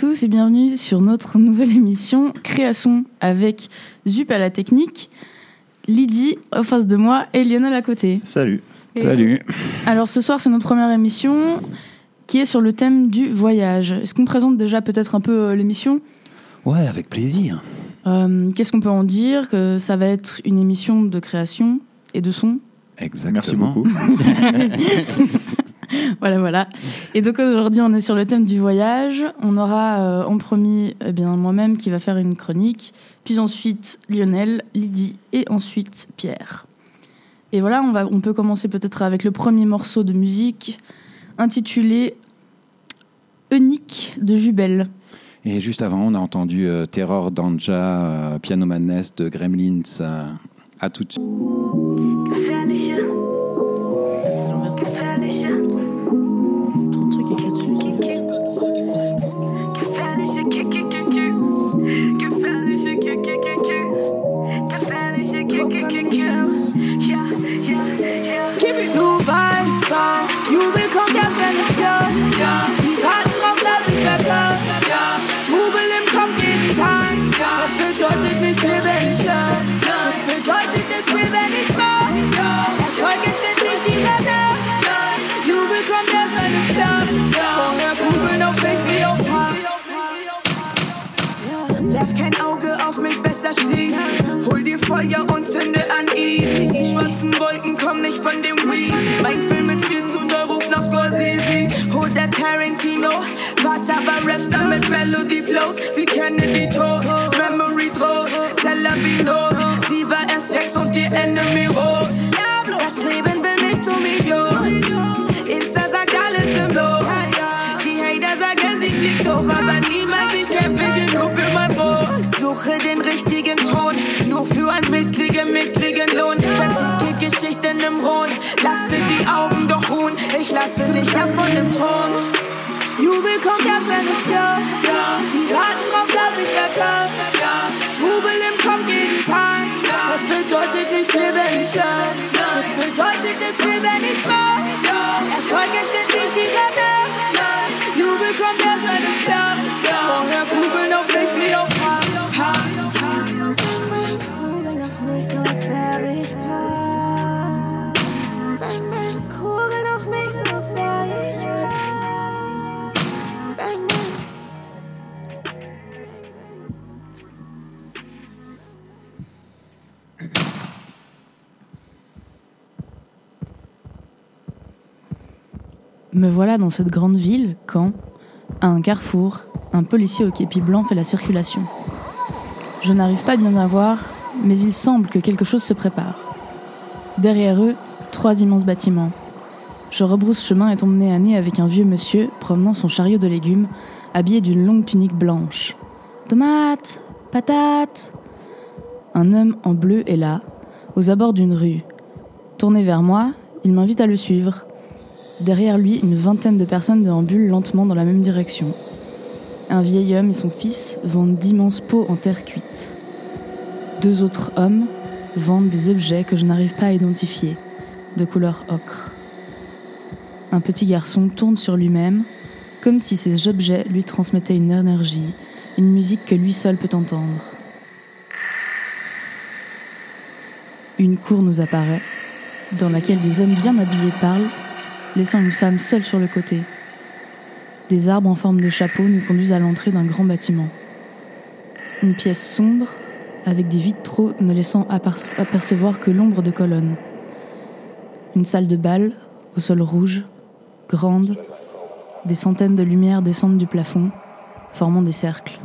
tous et bienvenue sur notre nouvelle émission Création avec Zup à la technique, Lydie en face de moi et Lionel à côté. Salut. Et- Salut. Alors ce soir c'est notre première émission qui est sur le thème du voyage. Est-ce qu'on présente déjà peut-être un peu euh, l'émission? Ouais, avec plaisir. Euh, Qu'est-ce qu'on peut en dire? Que ça va être une émission de création et de son. Exactement. Merci beaucoup. Voilà, voilà. Et donc aujourd'hui, on est sur le thème du voyage. On aura euh, en premier eh bien, moi-même qui va faire une chronique, puis ensuite Lionel, Lydie et ensuite Pierre. Et voilà, on, va, on peut commencer peut-être avec le premier morceau de musique intitulé Eunique de Jubel. Et juste avant, on a entendu euh, Terror Danja, euh, Piano Madness de Gremlins. euh, à tout de suite. Feuer und zünde an easy. Die schwarzen Wolken kommen nicht von dem Weed. Mein Film ist viel zu doll, ruf nach Scorsese. Der Tarantino. Vater war Rapstar mit Melody Flows. Wie Kennedy tot. Memory droht. Seller wie Not. Sie war erst sechs und die Enemy rot. Das Leben will mich zum Idiot. Insta sagt alles im Lot. Die Hater sagen, sie fliegt hoch, aber niemals, ich kämpfe nur für mein Brot. Suche den richtigen lasse die Augen doch ruhen, ich lasse nicht ab von dem Thron. Jubel kommt erst, wenn es klappt. Ja. Sie warten drauf, dass ich wegkomm. Ja. Trubel im Kopf jeden Tag. Ja. Das bedeutet nicht viel, wenn ich lach. Das bedeutet es viel, wenn ich mach. Ja. Erfolg entsteht nicht die Wände. Jubel kommt erst, wenn es klappt. Me voilà dans cette grande ville quand, à un carrefour, un policier au képi blanc fait la circulation. Je n'arrive pas bien à voir, mais il semble que quelque chose se prépare. Derrière eux, trois immenses bâtiments. Je rebrousse chemin et tombe nez à nez avec un vieux monsieur promenant son chariot de légumes, habillé d'une longue tunique blanche. Tomates Patates Un homme en bleu est là, aux abords d'une rue. Tourné vers moi, il m'invite à le suivre. Derrière lui, une vingtaine de personnes déambulent lentement dans la même direction. Un vieil homme et son fils vendent d'immenses pots en terre cuite. Deux autres hommes vendent des objets que je n'arrive pas à identifier, de couleur ocre. Un petit garçon tourne sur lui-même, comme si ces objets lui transmettaient une énergie, une musique que lui seul peut entendre. Une cour nous apparaît, dans laquelle des hommes bien habillés parlent laissant une femme seule sur le côté. Des arbres en forme de chapeau nous conduisent à l'entrée d'un grand bâtiment. Une pièce sombre, avec des vitraux ne laissant aper- apercevoir que l'ombre de colonnes. Une salle de bal, au sol rouge, grande, des centaines de lumières descendent du plafond, formant des cercles.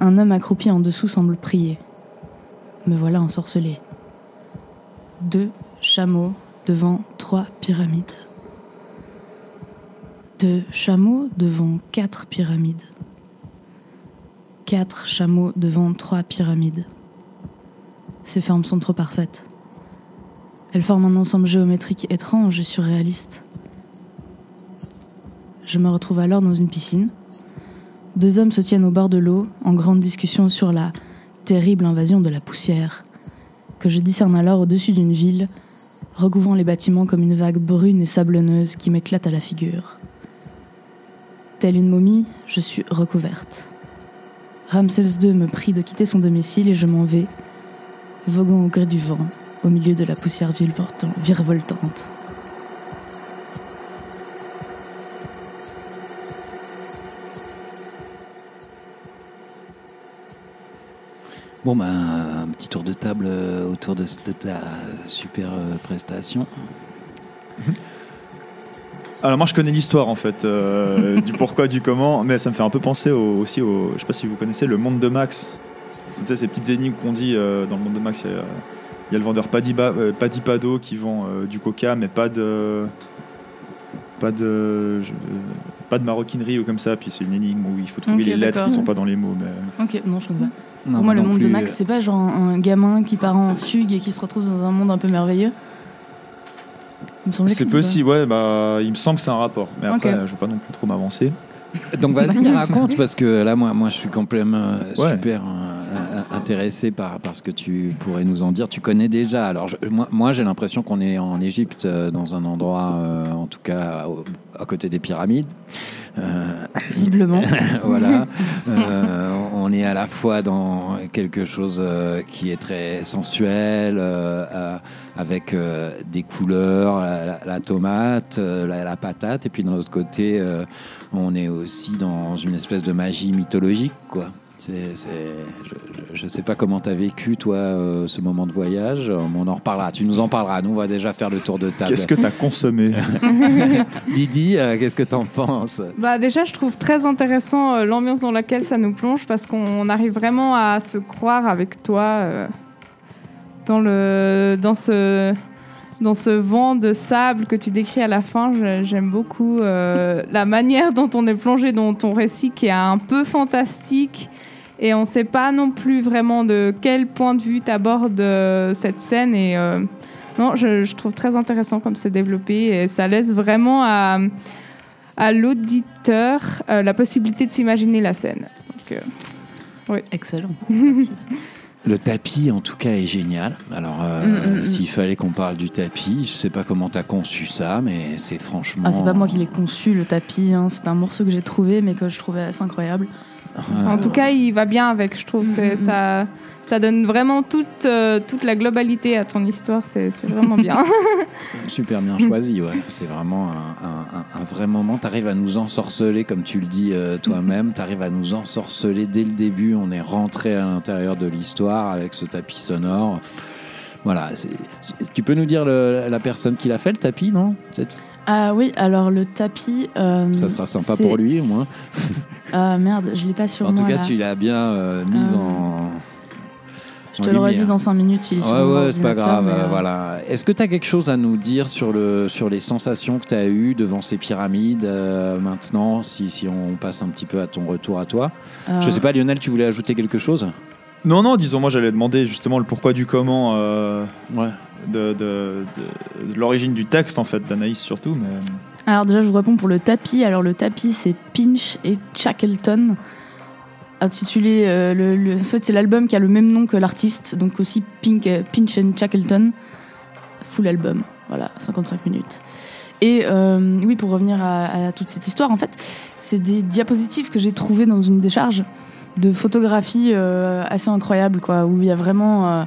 Un homme accroupi en dessous semble prier. Me voilà ensorcelé. Deux chameaux devant trois pyramides. Deux chameaux devant quatre pyramides. Quatre chameaux devant trois pyramides. Ces formes sont trop parfaites. Elles forment un ensemble géométrique étrange et surréaliste. Je me retrouve alors dans une piscine. Deux hommes se tiennent au bord de l'eau en grande discussion sur la terrible invasion de la poussière, que je discerne alors au-dessus d'une ville, recouvrant les bâtiments comme une vague brune et sablonneuse qui m'éclate à la figure. Telle une momie, je suis recouverte. Ramsès II me prie de quitter son domicile et je m'en vais, voguant au gré du vent, au milieu de la poussière virevoltant- virevoltante. Bon, ben, un petit tour de table euh, autour de, de ta super euh, prestation. Alors moi je connais l'histoire en fait euh, du pourquoi du comment, mais ça me fait un peu penser au- aussi au, je sais pas si vous connaissez le monde de Max. C'est tu sais, ces petites énigmes qu'on dit euh, dans le monde de Max. Il y a, il y a le vendeur Paddy, Ba- euh, Paddy Pado qui vend euh, du coca, mais pas de pas de je- pas de maroquinerie ou comme ça. Puis c'est une énigme où il faut trouver les lettres qui sont pas dans les mots. Mais Ok, non, je connais pas. Non, Pour moi, le monde de Max, c'est pas genre un, un gamin qui part en fugue et qui se retrouve dans un monde un peu merveilleux. Il me semblait que c'est possible, ouais. Bah, il me semble que c'est un rapport. Mais après, je veux pas non plus trop m'avancer. Donc vas-y, raconte, parce que là, moi, moi je suis complètement euh, Ouais. super euh, intéressé par, par ce que tu pourrais nous en dire. Tu connais déjà. Alors, je- moi, moi j'ai l'impression qu'on est en Égypte, euh, dans un endroit, euh, en tout cas, au- à côté des pyramides. Euh, Visiblement. voilà. On est à la fois dans quelque chose qui est très sensuel, avec des couleurs, la, la- la tomate, la, la patate, et puis d'un autre côté, on est aussi dans une espèce de magie mythologique, quoi. C'est, c'est- je ne sais pas comment tu as vécu, toi, euh, ce moment de voyage. Euh, On en reparlera. Tu nous en parleras. Nous, on va déjà faire le tour de table. Qu'est-ce que tu as consommé Didi, euh, qu'est-ce que tu en penses? Bah déjà, je trouve très intéressant euh, l'ambiance dans laquelle ça nous plonge parce qu'on arrive vraiment à se croire avec toi euh, dans le dans ce dans ce vent de sable que tu décris à la fin. Je- J'aime beaucoup euh, la manière dont on est plongé dans ton récit qui est un peu fantastique et on ne sait pas non plus vraiment de quel point de vue tu abordes cette scène et euh, non, je, je trouve très intéressant comme c'est développé et ça laisse vraiment à à l'auditeur euh, la possibilité de s'imaginer la scène. Donc, euh, Excellent. Le tapis, en tout cas, est génial. Alors, euh, Mm, mm, mm. s'il fallait qu'on parle du tapis, je sais pas comment tu as conçu ça, mais c'est franchement. Ah, c'est pas moi qui l'ai conçu, le tapis. hein. C'est un morceau que j'ai trouvé, mais que je trouvais assez incroyable. En tout cas, il va bien avec, je trouve. C'est- ça, ça donne vraiment toute, euh, toute la globalité à ton histoire. C'est c'est vraiment bien. Super bien choisi, ouais. C'est vraiment un, un- un- un vrai moment. Tu arrives à nous ensorceler, comme tu le dis euh, toi-même. Tu arrives à nous ensorceler dès le début. On est rentré à l'intérieur de l'histoire avec ce tapis sonore. Voilà. c'est- c'est- Tu peux nous dire le- la personne qui l'a fait, le tapis, non? C'est- Ah oui, alors le tapis. euh, Ça sera sympa pour lui, au moins. Ah merde, je l'ai pas sur En tout moi. cas, là. tu l'as bien euh, mise Euh, en. Je en te le redis dans 5 minutes s'il est sur Ouais, ouais, c'est pas grave. euh, euh, Voilà. Est-ce que tu as quelque chose à nous dire sur, le, sur les sensations que tu as eues devant ces pyramides euh, maintenant, si, si on passe un petit peu à ton retour à toi? Euh, Je sais pas, Lionel, tu voulais ajouter quelque chose? Non, non, disons, moi j'allais demander justement le pourquoi du comment euh, Ouais. de, de- de- de l'origine du texte en fait, d'Anaïs surtout. Mais... Alors déjà, je vous réponds pour le tapis. Alors le tapis, c'est Pinch et Shackleton, intitulé. euh, le, le- en fait, c'est l'album qui a le même nom que l'artiste, donc aussi Pink, euh, Pinch and Shackleton. Full album, voilà, 55 minutes. Et euh, oui, pour revenir à, à toute cette histoire, en fait, c'est des diapositives que j'ai trouvées dans une décharge de photographies euh, assez incroyables, quoi, où il y a vraiment, euh,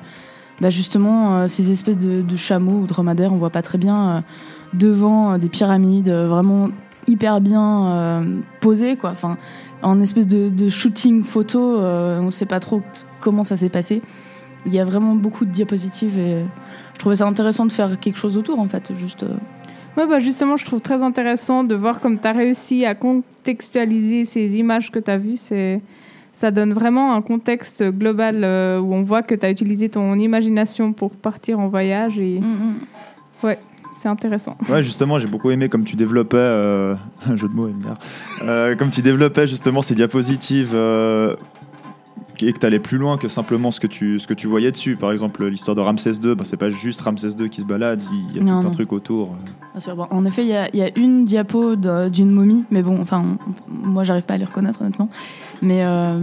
bah, justement, euh, ces espèces de, chameaux ou dromadaires, on voit pas très bien. devant des pyramides vraiment hyper bien posées quoi enfin en espèce de, shooting photo on sait pas trop comment ça s'est passé il y a vraiment beaucoup de diapositives et je trouvais ça intéressant de faire quelque chose autour en fait juste Ouais, bah justement, je trouve très intéressant de voir comme tu as réussi à contextualiser ces images que tu as vues. Ça donne vraiment un contexte global euh, où on voit que tu as utilisé ton imagination pour partir en voyage et c'est intéressant. Ouais, justement, j'ai beaucoup aimé comme tu développais, euh, un jeu de mots, MDR, euh, comme tu développais justement ces diapositives euh, et que tu allais plus loin que simplement ce que tu, ce que tu voyais dessus. Par exemple, l'histoire de Ramsès II, bah, c'est pas juste Ramsès II qui se balade, il y a Non, tout un truc autour. Bien sûr, bon, en effet, il y, a- il y a une diapo d'une momie, mais bon, enfin, moi, j'arrive pas à les reconnaître, honnêtement. Mais euh,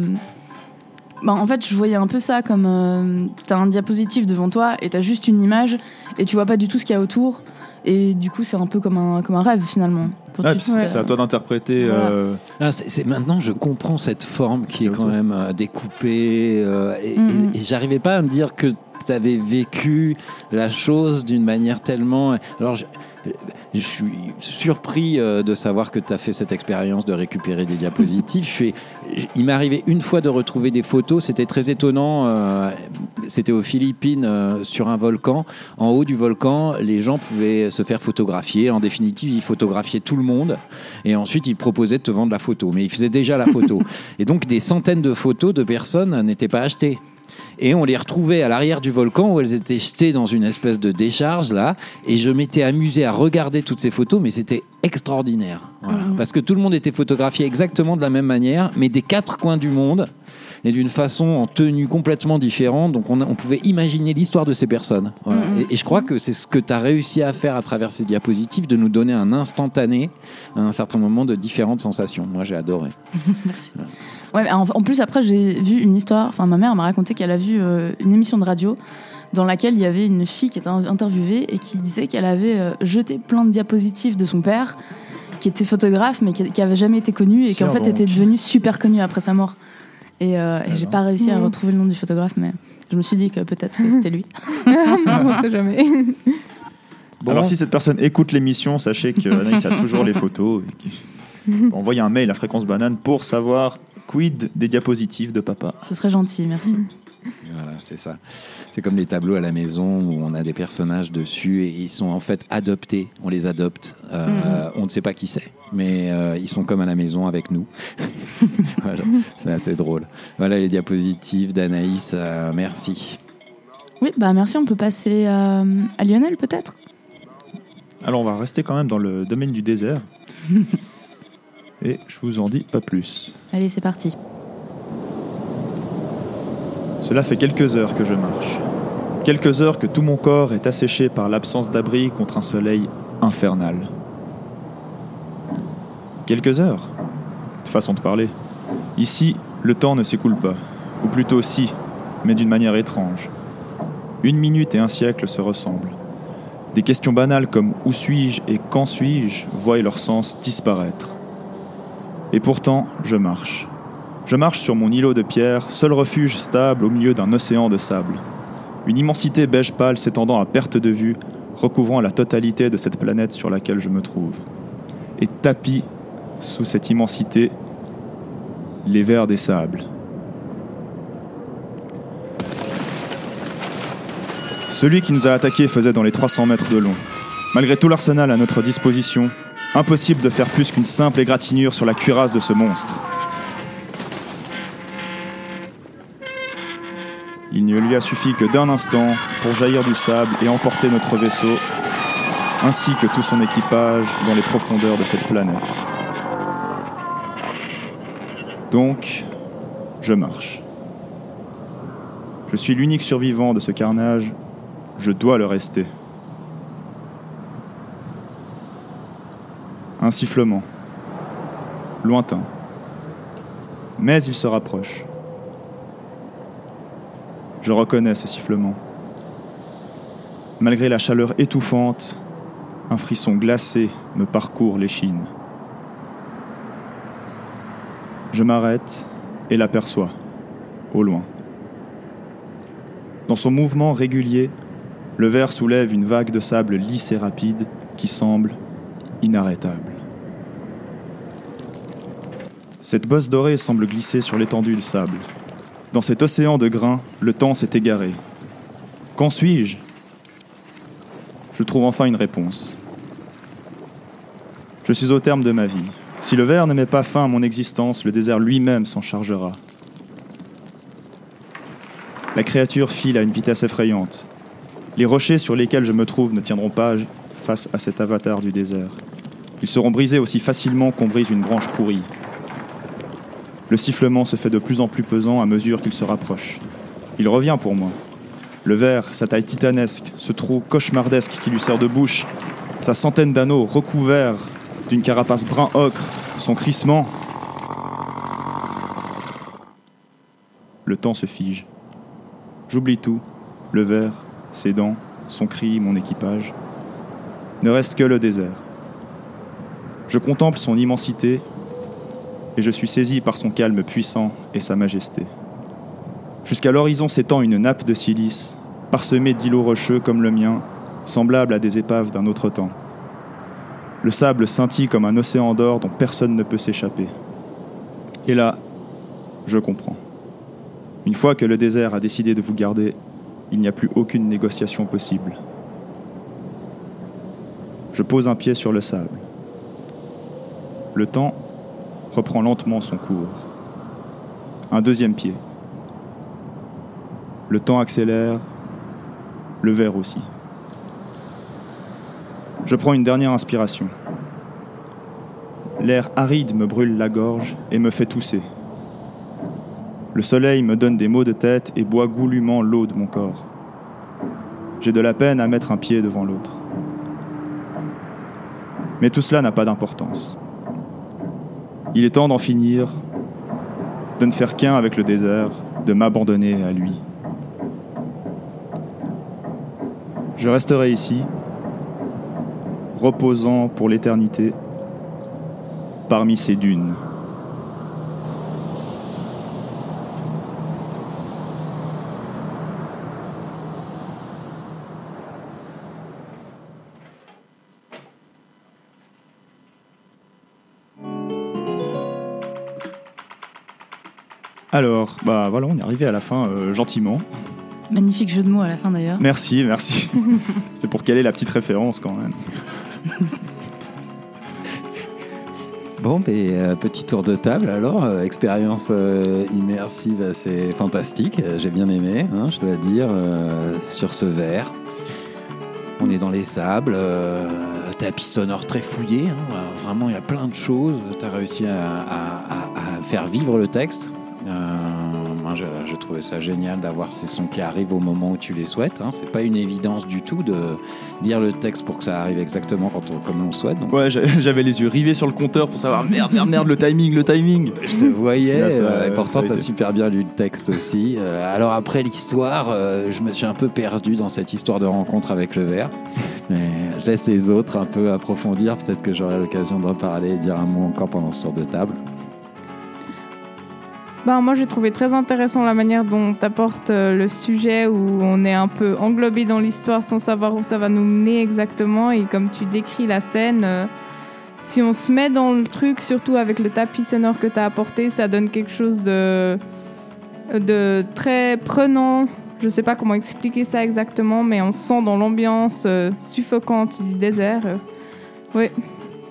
bah, en fait, je voyais un peu ça comme euh, t'as un diapositive devant toi et t'as juste une image et tu vois pas du tout ce qu'il y a autour. Et du coup, c'est un peu comme un, comme un rêve finalement. Ouais, tu- Ouais. c'est à toi d'interpréter. Voilà. euh, Ah, maintenant, je comprends cette forme qui est quand même euh, découpée. euh, et et- et j'arrivais pas à me dire que tu avais vécu la chose d'une manière tellement. Alors, je, je suis surpris euh, de savoir que tu as fait cette expérience de récupérer des diapositives. Je suis- il m'est arrivé une fois de retrouver des photos. C'était très étonnant. euh, C'était aux Philippines, euh, sur un volcan. En haut du volcan, les gens pouvaient se faire photographier. En définitive, ils photographiaient tout le monde. Et ensuite, ils proposaient de te vendre la photo. Mais ils faisaient déjà la photo. Et donc, des centaines de photos de personnes n'étaient pas achetées. Et on les retrouvait à l'arrière du volcan où elles étaient jetées dans une espèce de décharge là. Et je m'étais amusé à regarder toutes ces photos, mais c'était extraordinaire. Voilà. Mhm. Parce que tout le monde était photographié exactement de la même manière, mais des quatre coins du monde et d'une façon en tenue complètement différente. Donc on, on pouvait imaginer l'histoire de ces personnes. Voilà. Et, et je crois que c'est ce que tu as réussi à faire à travers ces diapositives, de nous donner un instantané, à un certain moment, de différentes sensations. Moi, j'ai adoré. Merci. Ouais, mais en, en plus, après, j'ai vu une histoire. Enfin, ma mère m'a raconté qu'elle a vu euh, une émission de radio dans laquelle il y avait une fille qui était in- interviewée et qui disait qu'elle avait euh, jeté plein de diapositives de son père, qui était photographe, mais qui, qui avait jamais été connu et qui en fait était devenu super connu après sa mort. Et, euh, et j'ai pas réussi à Mhm. retrouver le nom du photographe, mais je me suis dit que peut-être que c'était lui. on sait jamais. Bon. Alors si cette personne écoute l'émission, sachez que Anaïs a toujours les photos. Envoyez un mail à Fréquence Banane pour savoir quid des diapositives de papa. Ce serait gentil, merci. Voilà, c'est ça. C'est comme les tableaux à la maison où on a des personnages dessus et ils sont en fait adoptés. On les adopte. Euh, On ne sait pas qui c'est, mais euh, ils sont comme à la maison avec nous. voilà, c'est assez drôle. Voilà les diapositives d'Anaïs. euh, merci. Oui, bah merci. On peut passer à, à Lionel peut-être? Alors on va rester quand même dans le domaine du désert. Et je vous en dis pas plus. Allez, c'est parti. Cela fait quelques heures que je marche. Quelques heures que tout mon corps est asséché par l'absence d'abri contre un soleil infernal. Quelques heures Façon de parler. Ici, le temps ne s'écoule pas. Ou plutôt si, mais d'une manière étrange. Une minute et un siècle se ressemblent. Des questions banales comme où suis-je? et quand suis-je? voient leur sens disparaître. Et pourtant, je marche. Je marche sur mon îlot de pierre, seul refuge stable au milieu d'un océan de sable. Une immensité beige pâle s'étendant à perte de vue, recouvrant la totalité de cette planète sur laquelle je me trouve. Et tapis sous cette immensité, les vers des sables. Celui qui nous a attaqués faisait dans les 300 mètres de long. Malgré tout l'arsenal à notre disposition, impossible de faire plus qu'une simple égratignure sur la cuirasse de ce monstre. Il ne lui a suffi que d'un instant pour jaillir du sable et emporter notre vaisseau, ainsi que tout son équipage dans les profondeurs de cette planète. Donc, je marche. Je suis l'unique survivant de ce carnage, je dois le rester. Sifflement, lointain, mais il se rapproche. Je reconnais ce sifflement. Malgré la chaleur étouffante, un frisson glacé me parcourt l'échine. Je m'arrête et l'aperçois, au loin. Dans son mouvement régulier, le verre soulève une vague de sable lisse et rapide qui semble inarrêtable. Cette bosse dorée semble glisser sur l'étendue du sable. Dans cet océan de grains, le temps s'est égaré. Qu'en suis-je? Je trouve enfin une réponse. Je suis au terme de ma vie. Si le verre ne met pas fin à mon existence, le désert lui-même s'en chargera. La créature file à une vitesse effrayante. Les rochers sur lesquels je me trouve ne tiendront pas face à cet avatar du désert. Ils seront brisés aussi facilement qu'on brise une branche pourrie. Le sifflement se fait de plus en plus pesant à mesure qu'il se rapproche. Il revient pour moi. Le verre, sa taille titanesque, ce trou cauchemardesque qui lui sert de bouche, sa centaine d'anneaux recouverts d'une carapace brun ocre, son crissement. Le temps se fige. J'oublie tout, le verre, ses dents, son cri, mon équipage. Ne reste que le désert. Je contemple son immensité et je suis saisi par son calme puissant et sa majesté. Jusqu'à l'horizon s'étend une nappe de silice, parsemée d'îlots rocheux comme le mien, semblables à des épaves d'un autre temps. Le sable scintille comme un océan d'or dont personne ne peut s'échapper. Et là, je comprends. Une fois que le désert a décidé de vous garder, il n'y a plus aucune négociation possible. Je pose un pied sur le sable. Le temps reprend lentement son cours. Un deuxième pied. Le temps accélère, le verre aussi. Je prends une dernière inspiration. L'air aride me brûle la gorge et me fait tousser. Le soleil me donne des maux de tête et boit goulûment l'eau de mon corps. J'ai de la peine à mettre un pied devant l'autre. Mais tout cela n'a pas d'importance. Il est temps d'en finir, de ne faire qu'un avec le désert, de m'abandonner à lui. Je resterai ici, reposant pour l'éternité, parmi ces dunes. Alors, bah voilà, on est arrivé à la fin euh, gentiment. Magnifique jeu de mots à la fin d'ailleurs. Merci, merci. C'est pour caler la petite référence quand même. Bon, mais, euh, petit tour de table alors, euh, expérience euh, immersive assez fantastique, j'ai bien aimé, hein, je dois dire, euh, sur ce verre. On est dans les sables, euh, tapis sonore très fouillé, hein, vraiment il y a plein de choses, tu as réussi à, à- à- à faire vivre le texte. Euh, moi, je, je trouvais ça génial d'avoir ces sons qui arrivent au moment où tu les souhaites. Hein. C'est pas une évidence du tout de lire le texte pour que ça arrive exactement quand on- comme on souhaite. Donc, Ouais, j'avais les yeux rivés sur le compteur pour savoir merde, merde, merde, le timing, le timing. Je te voyais, Là, ça- euh, et pourtant a tu as été. super bien lu le texte aussi. Euh, alors après l'histoire, euh, je me suis un peu perdu dans cette histoire de rencontre avec le verre. Mais je laisse les autres un peu approfondir. Peut-être que j'aurai l'occasion de reparler et dire un mot encore pendant ce tour de table. Ben, moi, j'ai trouvé très intéressant la manière dont tu apportes le sujet où on est un peu englobé dans l'histoire sans savoir où ça va nous mener exactement. Et comme tu décris la scène, euh, si on se met dans le truc, surtout avec le tapis sonore que tu as apporté, ça donne quelque chose de, de très prenant. Je sais pas comment expliquer ça exactement, mais on se sent dans l'ambiance euh, suffocante du désert. Euh, oui,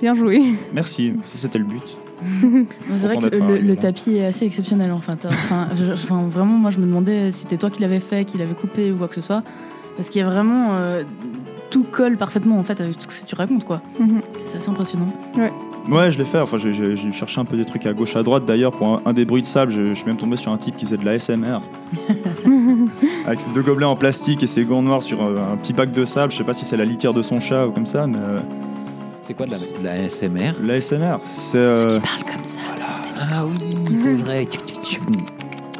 bien joué. Merci, c'était le but. C'est vrai que le, tapis est assez exceptionnel enfin, t'as- enfin, je- enfin, vraiment moi je me demandais si c'était toi qui l'avais fait, qui l'avais coupé ou quoi que ce soit. Parce qu'il y a vraiment euh, tout colle parfaitement en fait avec tout ce que tu racontes quoi. Mhm. C'est assez impressionnant. Ouais, je l'ai fait. Enfin, j'ai- j'ai j'ai cherché un peu des trucs à gauche, à droite. D'ailleurs, pour un, un des bruits de sable, je, je suis même tombé sur un type qui faisait de la SMR. Avec ses deux gobelets en plastique et ses gants noirs sur euh, un petit bac de sable. Je sais pas si c'est la litière de son chat ou comme ça, mais euh, C'est quoi de la, de la SMR, c'est. euh, parle comme ça. Ah oui, c'est vrai.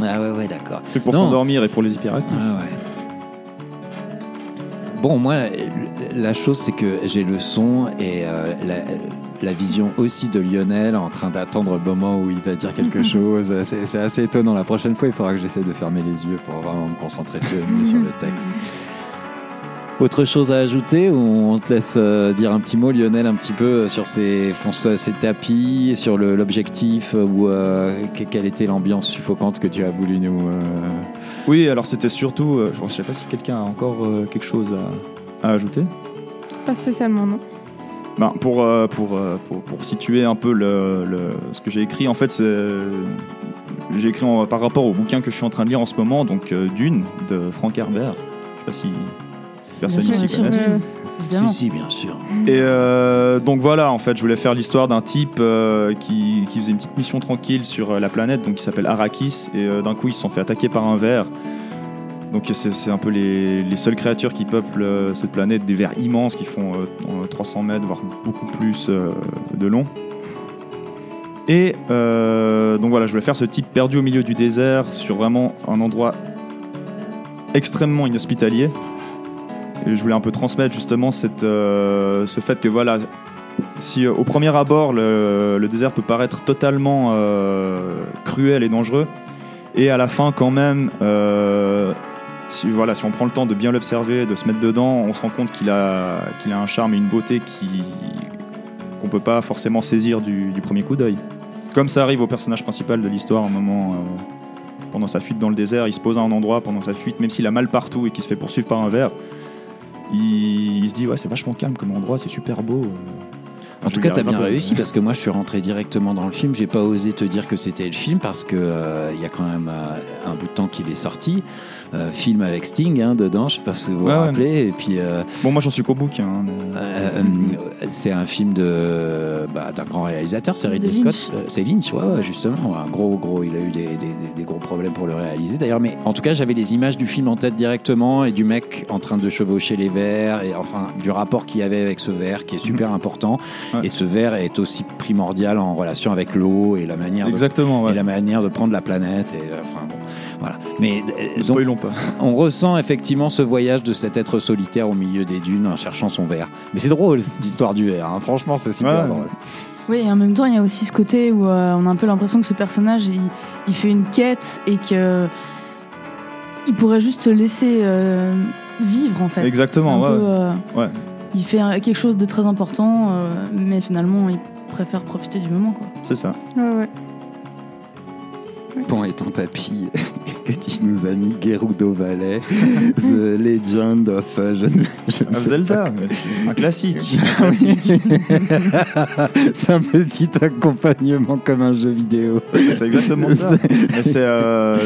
Ah ouais, ouais, d'accord. c'est pour Non. s'endormir et pour les hyperactifs. Ah ouais. Bon, moi, la chose, c'est que j'ai le son et euh, la, la vision aussi de Lionel en train d'attendre le moment où il va dire quelque chose. C'est c'est assez étonnant. La prochaine fois, il faudra que j'essaie de fermer les yeux pour vraiment me concentrer sur, mieux sur le texte. Autre chose à ajouter ou on te laisse euh, dire un petit mot, Lionel, un petit peu sur ces, fonce- ces tapis, sur l'objectif euh, ou euh, que- quelle était l'ambiance suffocante que tu as voulu nous. euh, Oui, alors c'était surtout. euh, je sais pas si quelqu'un a encore euh, quelque chose à, à ajouter. Pas spécialement, non. Ben, pour, euh, pour, euh, pour, pour situer un peu le, le- ce que j'ai écrit, en fait, c'est. J'ai écrit en- par rapport au bouquin que je suis en train de lire en ce moment, donc euh, Dune de Frank Herbert. Je sais pas si. Personne Bien sûr, ici bien connaisse. sûr. Évidemment. Si, si, bien sûr. Et euh, donc voilà, en fait, je voulais faire l'histoire d'un type euh, qui, qui faisait une petite mission tranquille sur euh, la planète, donc qui s'appelle Arrakis, et euh, d'un coup ils se sont fait attaquer par un ver. Donc c'est c'est un peu les, les seules créatures qui peuplent euh, cette planète, des vers immenses qui font euh, 300 mètres, voire beaucoup plus euh, de long. Et euh, donc voilà, je voulais faire ce type perdu au milieu du désert sur vraiment un endroit extrêmement inhospitalier. Je voulais un peu transmettre justement euh, ce fait que voilà, si euh, au premier abord le, désert peut paraître totalement euh, cruel et dangereux, et à la fin quand même, si, voilà, si on prend le temps de bien l'observer, de se mettre dedans, on se rend compte qu'il a, qu'il a un charme et une beauté qu'on peut pas forcément saisir du, du premier coup d'œil. Comme ça arrive au personnage principal de l'histoire, à un moment, pendant sa fuite dans le désert, il se pose à un endroit pendant sa fuite, même s'il a mal partout et qu'il se fait poursuivre par un ver, il, il se dit ouais c'est vachement calme comme endroit, c'est super beau. En tout cas, t'as bien réussi parce que moi, je suis rentré directement dans le film. J'ai pas osé te dire que c'était le film parce que euh, il y a quand même euh, un bout de temps qu'il est sorti. Euh, film avec Sting hein, dedans, je sais pas si vous vous Ouais, ouais. rappelez. Et puis, euh, Bon moi j'en suis qu'au bouquin. hein, mais- euh, c'est un film de bah, d'un grand réalisateur, c'est Ridley De Scott. Euh, c'est Lynch, ouais, ouais, justement. Un gros, gros, il a eu des, des- des- des gros problèmes pour le réaliser d'ailleurs. Mais en tout cas, j'avais les images du film en tête directement et du mec en train de chevaucher les verres et enfin du rapport qu'il y avait avec ce verre qui est super important. Ouais. Et ce verre est aussi primordial en relation avec l'eau et la manière de Exactement. et Ouais. la manière de prendre la planète. Et, enfin, bon, voilà. Mais euh, Ne donc, on ressent effectivement ce voyage de cet être solitaire au milieu des dunes en cherchant son verre. Mais c'est drôle cette histoire du verre. hein. Franchement, c'est super Ouais. drôle. Oui, et en même temps, il y a aussi ce côté où euh, on a un peu l'impression que ce personnage, il, il fait une quête et que il pourrait juste se laisser euh, vivre en fait. Exactement, ouais, peu, euh, Ouais. Il fait quelque chose de très important, euh, mais finalement, il préfère profiter du moment. Quoi. C'est ça. ouais, ouais. Bon, et ton tapis que tu nous as mis, Gerudo Valley, The Legend of. euh, je, ne- je ne Ah, sais Zelda, un classique. Un classique. pas. c'est un petit accompagnement comme un jeu vidéo. c'est exactement ça. C'est euh,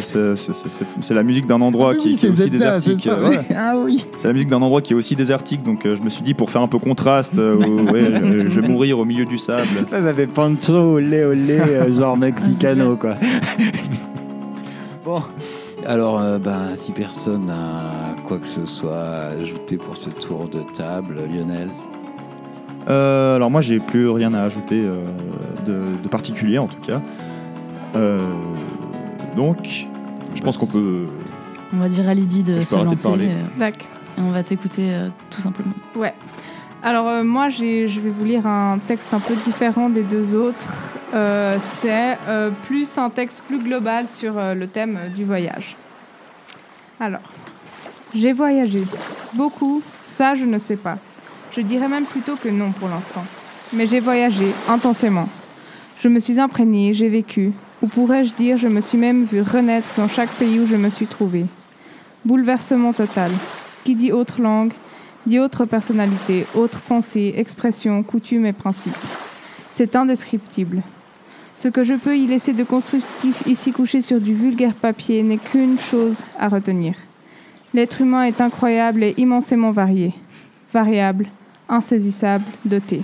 la musique d'un endroit qui, qui est aussi désertique. euh, ouais. Ah oui. C'est la musique d'un endroit qui est aussi désertique, donc euh, je me suis dit pour faire un peu contraste, euh, ouais, je, vais mourir au milieu du sable. Ça, ça fait pancho, olé, olé, genre mexicano, quoi. bon, alors, euh, ben, si personne n'a quoi que ce soit à ajouter pour ce tour de table, Lionel Euh, alors moi j'ai plus rien à ajouter euh, de, de particulier en tout cas. Euh, donc je pense qu'on peut. On va dire à Lydie de se de lancer et on va t'écouter euh, tout simplement. Ouais. Alors euh, moi, j'ai- je vais vous lire un texte un peu différent des deux autres. Euh, c'est euh, plus un texte plus global sur euh, le thème du voyage. Alors, j'ai voyagé. Beaucoup, ça je ne sais pas. Je dirais même plutôt que non pour l'instant. Mais j'ai voyagé intensément. Je me suis imprégnée, j'ai vécu. Ou pourrais-je dire, je me suis même vue renaître dans chaque pays où je me suis trouvée. Bouleversement total. Qui dit autre langue dit autre personnalité, autre pensée, expression, coutume et principe. C'est indescriptible. Ce que je peux y laisser de constructif ici couché sur du vulgaire papier n'est qu'une chose à retenir. L'être humain est incroyable et immensément varié, variable, insaisissable, doté.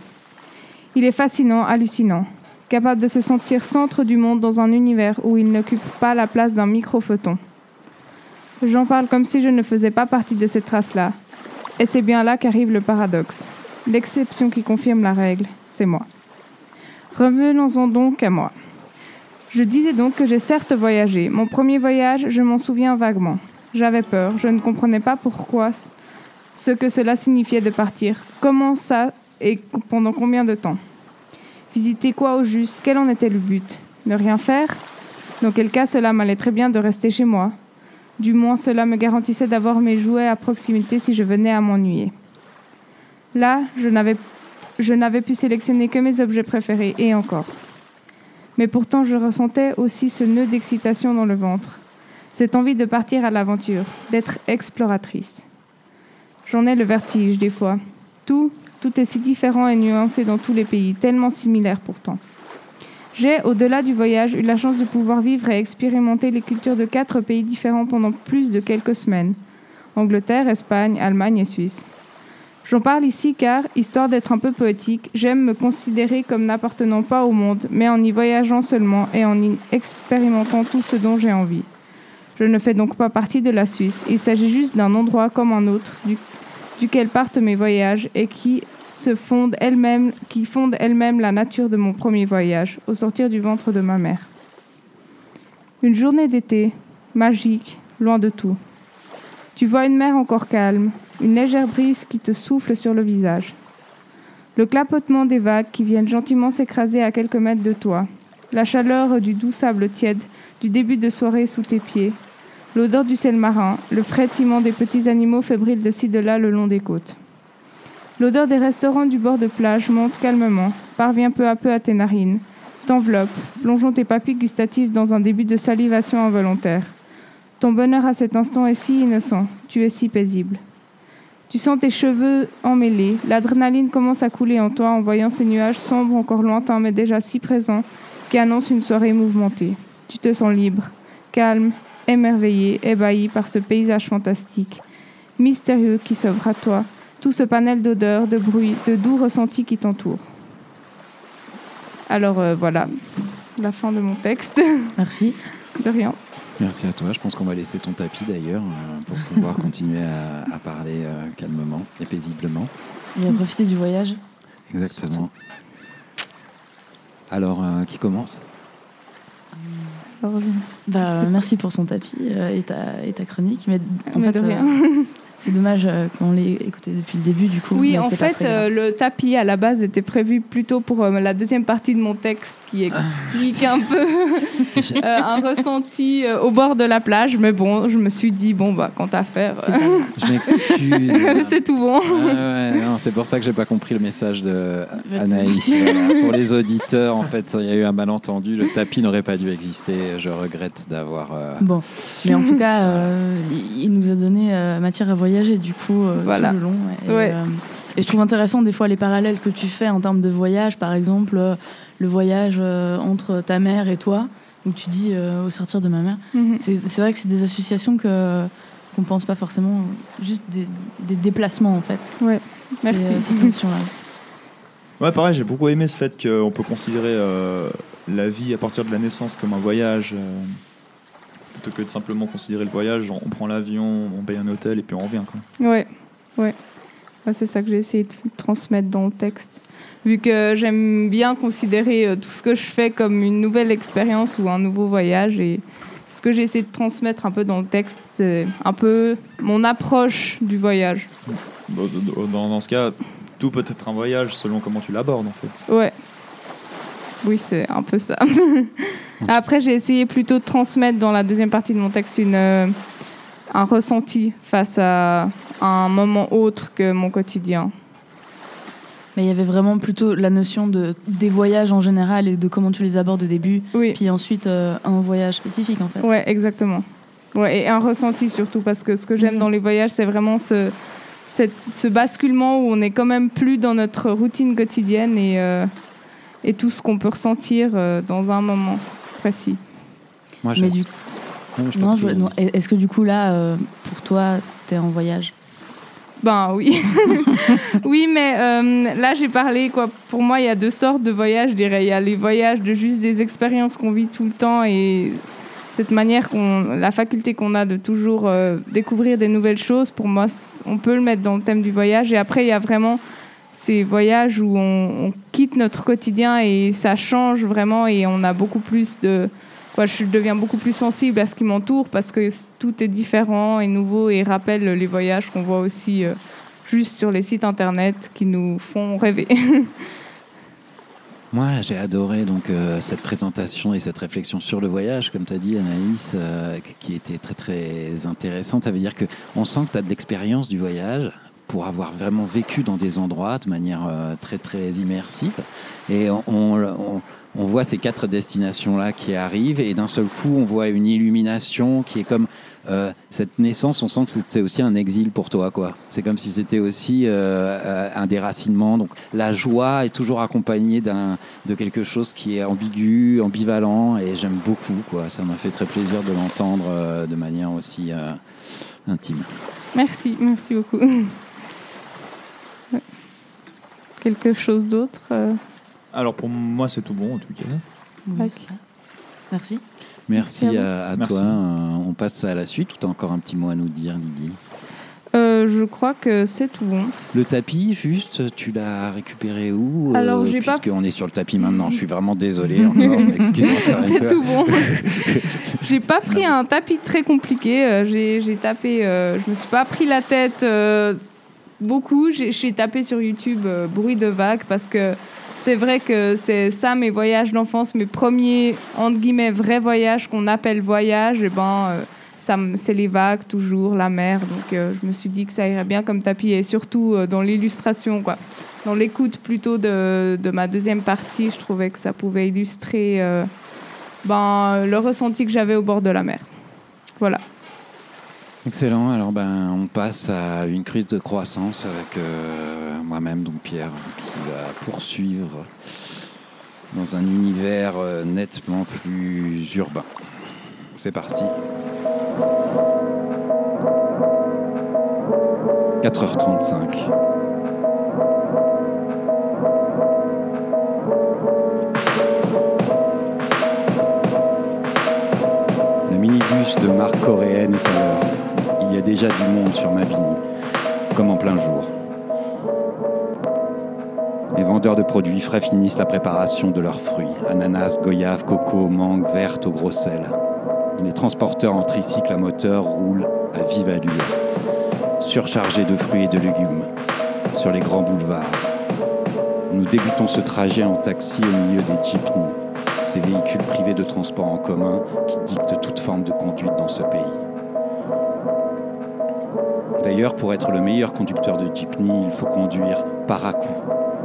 Il est fascinant, hallucinant, capable de se sentir centre du monde dans un univers où il n'occupe pas la place d'un micro-photon. J'en parle comme si je ne faisais pas partie de cette race-là, et c'est bien là qu'arrive le paradoxe. L'exception qui confirme la règle, c'est moi. Revenons-en donc à moi. Je disais donc que j'ai certes voyagé. Mon premier voyage, je m'en souviens vaguement. J'avais peur, je ne comprenais pas pourquoi, ce que cela signifiait de partir, comment ça et pendant combien de temps? Visiter quoi au juste? Quel en était le but? Ne rien faire? Dans quel cas cela m'allait très bien de rester chez moi du moins, cela me garantissait d'avoir mes jouets à proximité si je venais à m'ennuyer. Là, je n'avais, je n'avais pu sélectionner que mes objets préférés, et encore. Mais pourtant, je ressentais aussi ce nœud d'excitation dans le ventre, cette envie de partir à l'aventure, d'être exploratrice. J'en ai le vertige des fois. Tout, tout est si différent et nuancé dans tous les pays, tellement similaire pourtant. J'ai, au-delà du voyage, eu la chance de pouvoir vivre et expérimenter les cultures de quatre pays différents pendant plus de quelques semaines, Angleterre, Espagne, Allemagne et Suisse. J'en parle ici car, histoire d'être un peu poétique, j'aime me considérer comme n'appartenant pas au monde, mais en y voyageant seulement et en y expérimentant tout ce dont j'ai envie. Je ne fais donc pas partie de la Suisse, il s'agit juste d'un endroit comme un autre, du- duquel partent mes voyages et qui se fonde elle-même, qui fonde elle-même la nature de mon premier voyage, au sortir du ventre de ma mère. Une journée d'été, magique, loin de tout. Tu vois une mer encore calme, une légère brise qui te souffle sur le visage. Le clapotement des vagues qui viennent gentiment s'écraser à quelques mètres de toi. La chaleur du doux sable tiède du début de soirée sous tes pieds. L'odeur du sel marin, le frétillement des petits animaux fébriles de ci de là le long des côtes. L'odeur des restaurants du bord de plage monte calmement, parvient peu à peu à tes narines, t'enveloppe, plongeant tes papilles gustatives dans un début de salivation involontaire. Ton bonheur à cet instant est si innocent, tu es si paisible. Tu sens tes cheveux emmêlés, l'adrénaline commence à couler en toi en voyant ces nuages sombres encore lointains mais déjà si présents qui annoncent une soirée mouvementée. Tu te sens libre, calme, émerveillé, ébahi par ce paysage fantastique, mystérieux qui s'offre à toi, tout ce panel d'odeurs, de bruits, de doux ressentis qui t'entourent. Alors euh, voilà, la fin de mon texte. Merci. De rien. Merci à toi. Je pense qu'on va laisser ton tapis d'ailleurs euh, pour pouvoir continuer à, à parler euh, calmement et paisiblement. Et à profiter du voyage. Exactement. Alors, euh, qui commence? Bah, merci pour ton tapis euh, et, ta, et ta chronique. Mais en Mais fait, de rien. euh, c'est dommage euh, qu'on l'ait écouté depuis le début, du coup. Oui, en fait, euh, le tapis à la base était prévu plutôt pour euh, la deuxième partie de mon texte qui explique un peu euh, un ressenti euh, au bord de la plage. Mais bon, je me suis dit, bon, bah, quant à faire. Je m'excuse. c'est tout bon. Ouais, c'est pour ça que j'ai pas compris le message de Anaïs. Voilà. Pour les auditeurs, en fait, il y a eu un malentendu. Le tapis n'aurait pas dû exister. Je regrette d'avoir. euh, Bon, mais en tout cas, euh, il- il nous a donné euh, matière à voyager du coup euh, Voilà. tout le long. Et, Ouais. euh, et je trouve intéressant des fois les parallèles que tu fais en termes de voyage, par exemple euh, le voyage euh, entre ta mère et toi, où tu dis euh, au sortir de ma mère. Mhm. C'est c'est vrai que c'est des associations que qu'on pense pas forcément, juste des, des déplacements en fait. Merci. Et, euh, cette notion-là. Ouais, pareil, j'ai beaucoup aimé ce fait qu'on peut considérer euh, la vie à partir de la naissance comme un voyage, euh, plutôt que de simplement considérer le voyage, on prend l'avion, on paye un hôtel et puis on revient. Quoi. Ouais, ouais. Ouais, c'est ça que j'ai essayé de transmettre dans le texte. Vu que j'aime bien considérer euh, tout ce que je fais comme une nouvelle expérience ou un nouveau voyage. Et ce que j'ai essayé de transmettre un peu dans le texte, c'est un peu mon approche du voyage. Dans, dans ce cas, tout peut être un voyage selon comment tu l'abordes en fait. Ouais. Oui, c'est un peu ça. Après, j'ai essayé plutôt de transmettre dans la deuxième partie de mon texte une, euh, un ressenti face à un moment autre que mon quotidien. Mais il y avait vraiment plutôt la notion de des voyages en général et de comment tu les abordes au début, Oui. puis ensuite euh, un voyage spécifique en fait. Ouais, exactement. Ouais, et un ressenti surtout, parce que ce que j'aime Mhm. dans les voyages, c'est vraiment ce, cette- ce basculement où on est quand même plus dans notre routine quotidienne et, euh, et tout ce qu'on peut ressentir euh, dans un moment précis. Moi, Mais j'ai- du Non, je non, non, est-ce que du coup là, euh, pour toi, t'es en voyage? Ben oui. oui, mais euh, là, j'ai parlé, quoi. Pour moi, il y a deux sortes de voyages, je dirais. Il y a les voyages de juste des expériences qu'on vit tout le temps et cette manière qu'on, la faculté qu'on a de toujours euh, découvrir des nouvelles choses. Pour moi, on peut le mettre dans le thème du voyage. Et après, il y a vraiment ces voyages où on, quitte notre quotidien et ça change vraiment et on a beaucoup plus de. Je deviens beaucoup plus sensible à ce qui m'entoure parce que tout est différent et nouveau et rappelle les voyages qu'on voit aussi euh, juste sur les sites internet qui nous font rêver. Moi, j'ai adoré donc euh, cette présentation et cette réflexion sur le voyage, comme tu as dit, Anaïs, euh, qui était très très intéressante. Ça veut dire que on sent que tu as de l'expérience du voyage pour avoir vraiment vécu dans des endroits de manière euh, très très immersive. Et on, voit ces quatre destinations-là qui arrivent, et d'un seul coup, on voit une illumination qui est comme euh, cette naissance, on sent que c'était aussi un exil pour toi, quoi. C'est comme si c'était aussi euh, un déracinement. Donc la joie est toujours accompagnée d'un de quelque chose qui est ambigu, ambivalent, et j'aime beaucoup, quoi. Ça m'a fait très plaisir de l'entendre de manière aussi intime. Merci, merci beaucoup. Quelque chose d'autre euh, Alors pour moi, c'est tout bon en tout cas. Oui. Merci. Merci Merci à, à Merci. toi. Euh, on passe à la suite ou tu as encore un petit mot à nous dire, Lydie? Euh, Je crois que c'est tout bon. Le tapis, juste, tu l'as récupéré où Alors, j'ai pas- Puisqu'on est sur le tapis maintenant, je suis vraiment désolé. Encore, je m'excuse encore une C'est tout bon. j'ai pas pris un tapis très compliqué. euh, J'ai j'ai tapé. euh, je me suis pas pris la tête euh, beaucoup. J'ai tapé sur YouTube euh, bruit de vagues parce que c'est vrai que c'est ça mes voyages d'enfance, mes premiers entre guillemets vrais voyages qu'on appelle voyages. Et ben euh, ça c'est les vagues toujours, la mer. Donc euh, je me suis dit que ça irait bien comme tapis et surtout dans l'illustration quoi. Dans l'écoute plutôt de, de ma deuxième partie, je trouvais que ça pouvait illustrer ben, le ressenti que j'avais au bord de la mer. Voilà. Excellent. Alors, ben, on passe à une crise de croissance avec euh, moi-même, donc Pierre, qui va poursuivre dans un univers euh, nettement plus urbain. C'est parti. 4h35. Le minibus de marque coréenne est à l'heure. Déjà du monde sur Mabini, comme en plein jour. Les vendeurs de produits frais finissent la préparation de leurs fruits ananas, goyave, coco, mangue, verte au gros sel. Les transporteurs en tricycle à moteur roulent à vive allure, surchargés de fruits et de légumes, sur les grands boulevards. Nous débutons ce trajet en taxi au milieu des jeepneys, ces véhicules privés de transport en commun qui dictent toute forme de conduite dans ce pays. D'ailleurs, pour être le meilleur conducteur de jeepney, il faut conduire par à coup,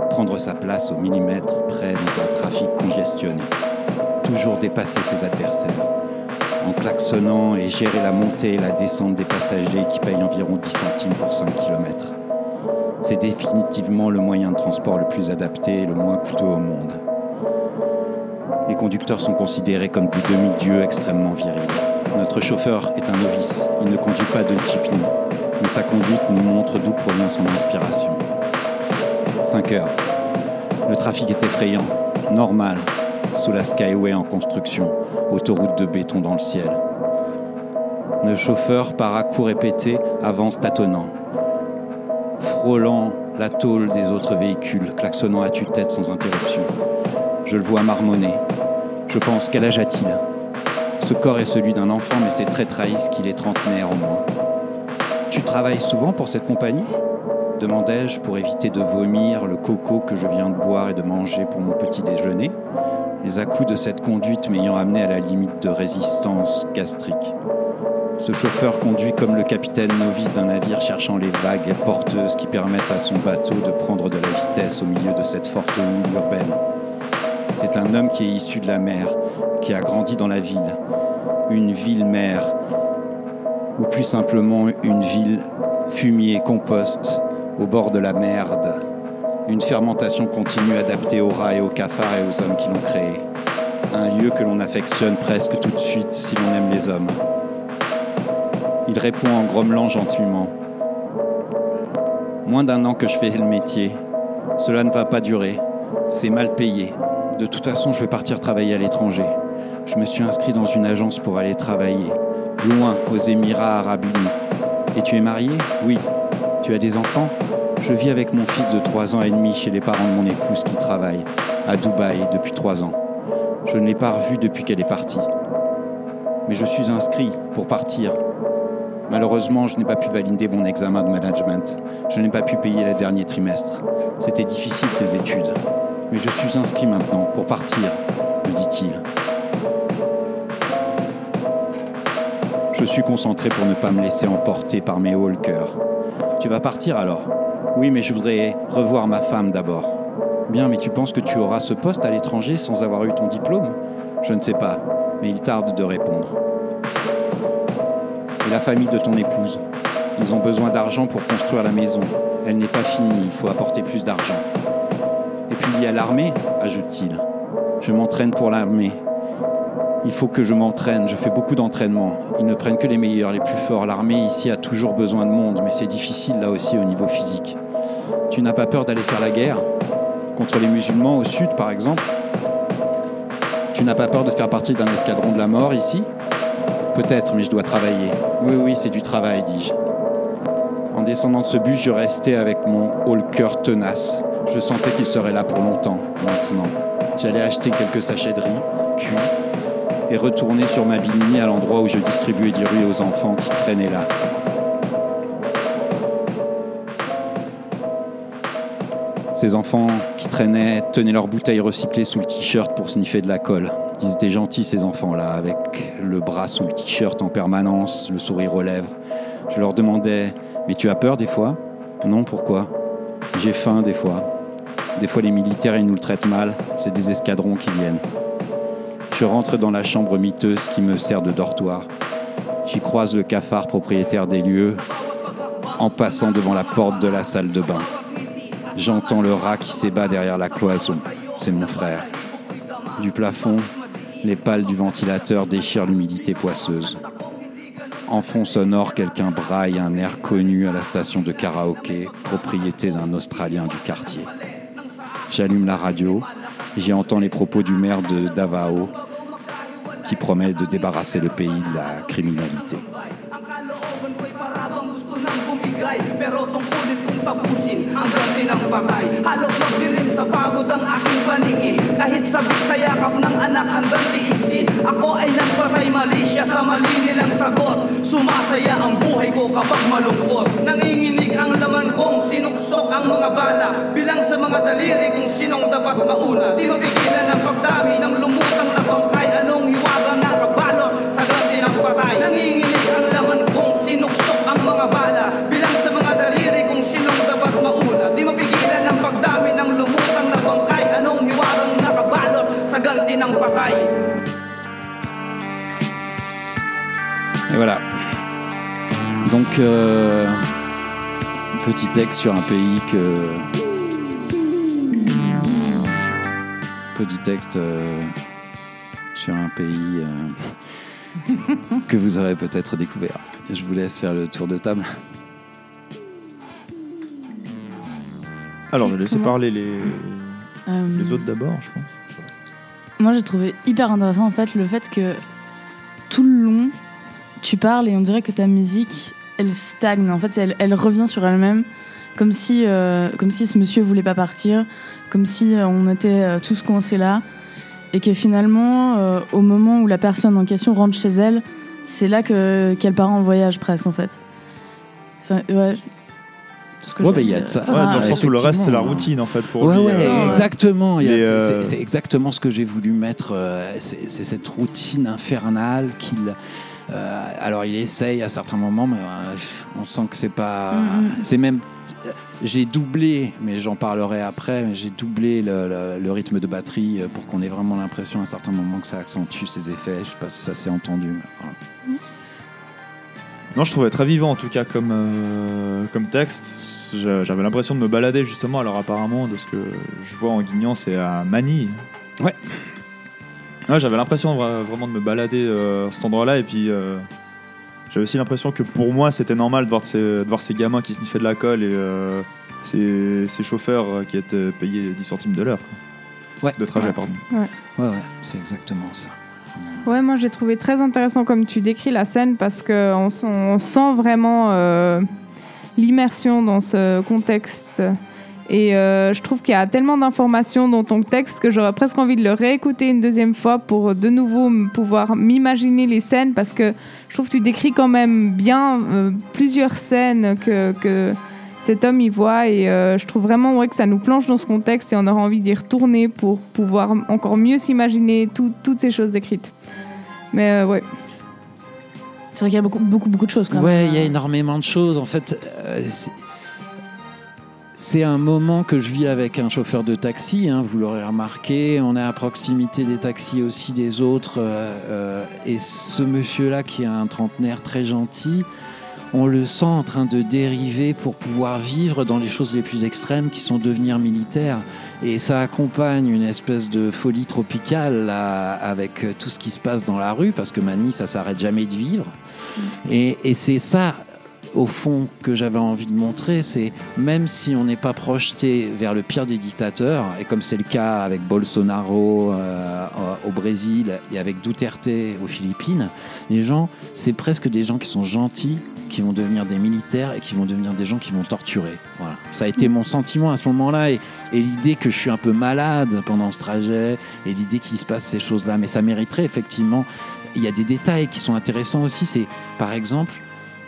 prendre sa place au millimètre près dans un trafic congestionné, toujours dépasser ses adversaires, en klaxonnant et gérer la montée et la descente des passagers qui payent environ 10 centimes pour 5 km. C'est définitivement le moyen de transport le plus adapté et le moins coûteux au monde. Les conducteurs sont considérés comme des demi-dieux extrêmement virils. Notre chauffeur est un novice, il ne conduit pas de jeepney, sa conduite nous montre d'où provient son inspiration. 5 heures. Le trafic est effrayant, normal, sous la Skyway en construction, autoroute de béton dans le ciel. Le chauffeur, par à coups répétés, avance tâtonnant, frôlant la tôle des autres véhicules, klaxonnant à tue-tête sans interruption. Je le vois marmonner. Je pense, quel âge a-t-il Ce corps est celui d'un enfant, mais ses traits trahissent qu'il est trentenaire au moins. Tu travailles souvent pour cette compagnie? Demandai-je pour éviter de vomir le coco que je viens de boire et de manger pour mon petit déjeuner, les à-coups de cette conduite m'ayant amené à la limite de résistance gastrique. Ce chauffeur conduit comme le capitaine novice d'un navire cherchant les vagues porteuses qui permettent à son bateau de prendre de la vitesse au milieu de cette forte houle urbaine. C'est un homme qui est issu de la mer, qui a grandi dans la ville, une ville-mère, ou plus simplement une ville fumier, compost, au bord de la merde. Une fermentation continue adaptée aux rats et aux cafards et aux hommes qui l'ont créée. Un lieu que l'on affectionne presque tout de suite si l'on aime les hommes. Il répond en grommelant gentiment. Moins d'un an que je fais le métier. Cela ne va pas durer. C'est mal payé. De toute façon, je vais partir travailler à l'étranger. Je me suis inscrit dans une agence pour aller travailler. Loin, aux Émirats arabes unis. Et tu es marié? Oui. Tu as des enfants? Je vis avec mon fils de 3 ans et demi chez les parents de mon épouse qui travaille à Dubaï depuis 3 ans. Je ne l'ai pas revue depuis qu'elle est partie. Mais je suis inscrit pour partir. Malheureusement, je n'ai pas pu valider mon examen de management. Je n'ai pas pu payer le dernier trimestre. C'était difficile ces études. Mais je suis inscrit maintenant pour partir, me dit-il. Je suis concentré pour ne pas me laisser emporter par mes hauts. Tu vas partir alors? Oui, mais je voudrais revoir ma femme d'abord. Bien, mais tu penses que tu auras ce poste à l'étranger sans avoir eu ton diplôme? Je ne sais pas, mais il tarde de répondre. Et la famille de ton épouse? Ils ont besoin d'argent pour construire la maison. Elle n'est pas finie, il faut apporter plus d'argent. Et puis il y a l'armée, ajoute-t-il. Je m'entraîne pour l'armée. Il faut que je m'entraîne, je fais beaucoup d'entraînement. Ils ne prennent que les meilleurs, les plus forts. L'armée ici a toujours besoin de monde, mais c'est difficile là aussi au niveau physique. Tu n'as pas peur d'aller faire la guerre contre les musulmans au sud, par exemple? Tu n'as pas peur de faire partie d'un escadron de la mort ici? Peut-être, mais je dois travailler. Oui, oui, c'est du travail, dis-je. En descendant de ce bus, je restais avec mon haut le cœur tenace. Je sentais qu'il serait là pour longtemps, maintenant. J'allais acheter quelques sachets de riz, cuits, et retourner sur ma bini à l'endroit où je distribuais du riz aux enfants qui traînaient là. Ces enfants qui traînaient tenaient leurs bouteilles recyclées sous le t-shirt pour sniffer de la colle. Ils étaient gentils, ces enfants-là, avec le bras sous le t-shirt en permanence, le sourire aux lèvres. Je leur demandais Mais tu as peur des fois? Non, pourquoi? J'ai faim des fois. Des fois, les militaires, ils nous le traitent mal. C'est des escadrons qui viennent. Je rentre dans la chambre miteuse qui me sert de dortoir. J'y croise le cafard propriétaire des lieux en passant devant la porte de la salle de bain. J'entends le rat qui s'ébat derrière la cloison. C'est mon frère. Du plafond, les pales du ventilateur déchirent l'humidité poisseuse. En fond sonore, quelqu'un braille un air connu à la station de karaoké, propriété d'un Australien du quartier. J'allume la radio, j'y entends les propos du maire de Davao, qui promet de débarrasser le pays de la criminalité. Sa pagod ang aking paningin. Kahit sabik sa yakap ng anak hanggang tiisin Ako ay nagpatay mali. Siya sa mali nilang sagot. Sumasaya ang buhay ko kapag malungkot. Nanginginig ang laman kong sinuksok ang mga bala. Bilang sa mga daliri kung sinong dapat mauna. Di mapigilan ang pagdami ng lumutang na bangkay. Anong hiwaga na kabalot sa ganti ng patay? Nanginginig ng patay Et voilà. Donc, euh, petit texte sur un pays que. Petit texte euh, sur un pays euh, que vous aurez peut-être découvert. Je vous laisse faire le tour de table. Alors, je vais laisser Commence. parler les, Euh, les autres d'abord, je pense. Moi, j'ai trouvé hyper intéressant en fait le fait que tout le long, tu parles et on dirait que ta musique, elle stagne. En fait, elle, revient sur elle-même, comme si, euh, comme si ce monsieur voulait pas partir, comme si euh, on était euh, tous coincés là, et que finalement, au moment où la personne en question rentre chez elle, c'est là que qu'elle part en voyage presque en fait. Ouais. Tout ce que Ouais, bah, il y a de ça. Ouais, dans le sens où le reste, c'est la effectivement. routine, en fait, pour Ouais, lui. ouais, euh, exactement. Euh, c'est- exactement ce que j'ai voulu mettre. euh, C'est cette routine infernale qu'il. euh, alors, il essaye à certains moments, mais euh, on sent que c'est pas. Mhm. C'est même. J'ai doublé, mais j'en parlerai après. mais J'ai doublé le, le- le rythme de batterie pour qu'on ait vraiment l'impression à certains moments que ça accentue ses effets. Je sais pas si ça s'est entendu. mais voilà. Non, je trouvais très vivant en tout cas comme, euh, comme texte. J'a- J'avais l'impression de me balader justement. Alors apparemment, de ce que je vois en guignant, c'est à Manille. Ouais. Ouais, j'avais l'impression vra- vraiment de me balader euh, à cet endroit-là. Et puis, euh, j'avais aussi l'impression que pour moi, c'était normal de voir ces, de voir ces gamins qui sniffaient de la colle et euh, ces, ces chauffeurs qui étaient payés 10 centimes de l'heure. quoi. Ouais. De trajet, Ouais. pardon. Ouais, ouais, c'est exactement ça. Ouais, moi j'ai trouvé très intéressant comme tu décris la scène parce qu'on on sent vraiment euh, l'immersion dans ce contexte. Et euh, je trouve qu'il y a tellement d'informations dans ton texte que j'aurais presque envie de le réécouter une deuxième fois pour de nouveau pouvoir m'imaginer les scènes parce que je trouve que tu décris quand même bien euh, plusieurs scènes que, cet homme y voit et euh, je trouve vraiment ouais, que ça nous plonge dans ce contexte et on aura envie d'y retourner pour pouvoir encore mieux s'imaginer tout- toutes ces choses décrites. Mais euh, ouais. C'est vrai qu'il y a beaucoup, beaucoup, beaucoup de choses quand Ouais, il y a énormément de choses. En fait, euh, c'est- un moment que je vis avec un chauffeur de taxi. hein, vous l'aurez remarqué. On est à proximité des taxis aussi des autres. euh, euh, et ce monsieur-là, qui est un trentenaire très gentil, on le sent en train de dériver pour pouvoir vivre dans les choses les plus extrêmes qui sont devenir militaire. Et ça accompagne une espèce de folie tropicale là, avec euh, tout ce qui se passe dans la rue, parce que Mani, ça s'arrête jamais de vivre. Et, c'est ça, au fond, que j'avais envie de montrer, c'est même si on n'est pas projeté vers le pire des dictateurs, et comme c'est le cas avec Bolsonaro euh, au Brésil et avec Duterte aux Philippines, les gens, c'est presque des gens qui sont gentils, qui vont devenir des militaires et qui vont devenir des gens qui vont torturer. Voilà. Ça a été mon sentiment à ce moment-là et, l'idée que je suis un peu malade pendant ce trajet et l'idée qu'il se passe ces choses-là. Mais ça mériterait effectivement. Il y a des détails qui sont intéressants aussi. C'est par exemple,